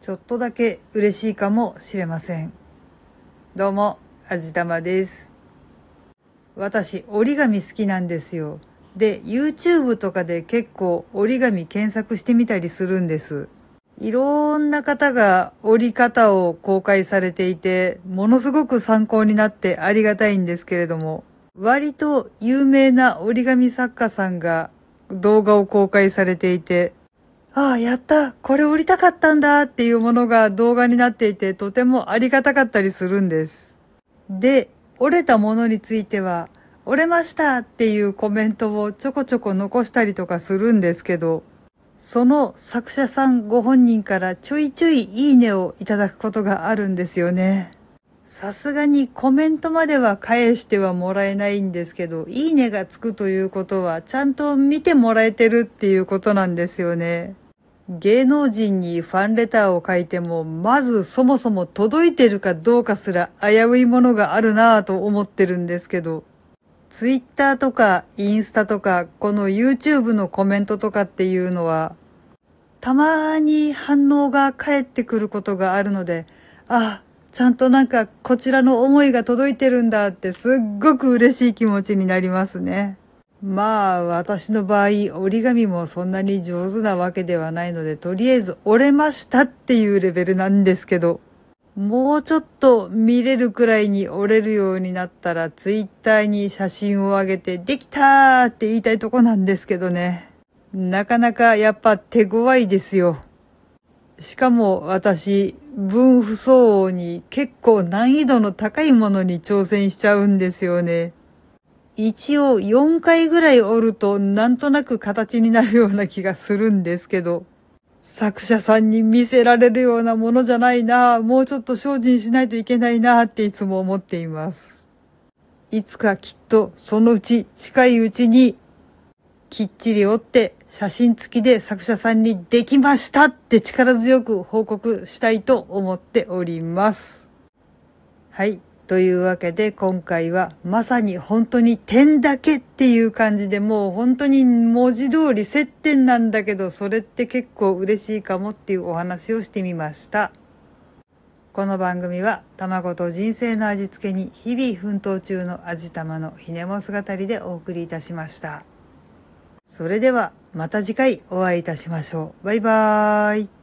ちょっとだけ嬉しいかもしれません。どうも、あじたまです。私、折り紙好きなんですよ。で、YouTube とかで結構折り紙検索してみたりするんです。いろんな方が折り方を公開されていて、ものすごく参考になってありがたいんですけれども、割と有名な折り紙作家さんが動画を公開されていて、ああ、やったこれ折りたかったんだっていうものが動画になっていてとてもありがたかったりするんです。で、折れたものについては、折れましたっていうコメントをちょこちょこ残したりとかするんですけど、その作者さんご本人からちょいちょいいいねをいただくことがあるんですよね。さすがにコメントまでは返してはもらえないんですけど、いいねがつくということはちゃんと見てもらえてるっていうことなんですよね。芸能人にファンレターを書いても、まずそもそも届いてるかどうかすら危ういものがあるなぁと思ってるんですけど、ツイッターとかインスタとか、この YouTube のコメントとかっていうのは、たまに反応が返ってくることがあるので、あ、ちゃんとなんかこちらの思いが届いてるんだってすっごく嬉しい気持ちになりますね。まあ、私の場合、折り紙もそんなに上手なわけではないので、とりあえず折れましたっていうレベルなんですけど、もうちょっと見れるくらいに折れるようになったら、ツイッターに写真を上げて、できたーって言いたいとこなんですけどね。なかなかやっぱ手強いですよ。しかも私、分不相応に結構難易度の高いものに挑戦しちゃうんですよね。一応4回ぐらい折るとなんとなく形になるような気がするんですけど、作者さんに見せられるようなものじゃないなもうちょっと精進しないといけないなっていつも思っています。いつかきっとそのうち近いうちにきっちり折って写真付きで作者さんにできましたって力強く報告したいと思っております。はい。というわけで今回はまさに本当に点だけっていう感じでもう本当に文字通り接点なんだけどそれって結構嬉しいかもっていうお話をしてみました。この番組は卵と人生の味付けに日々奮闘中の味玉のひねも姿りでお送りいたしました。それではまた次回お会いいたしましょう。バイバーイ。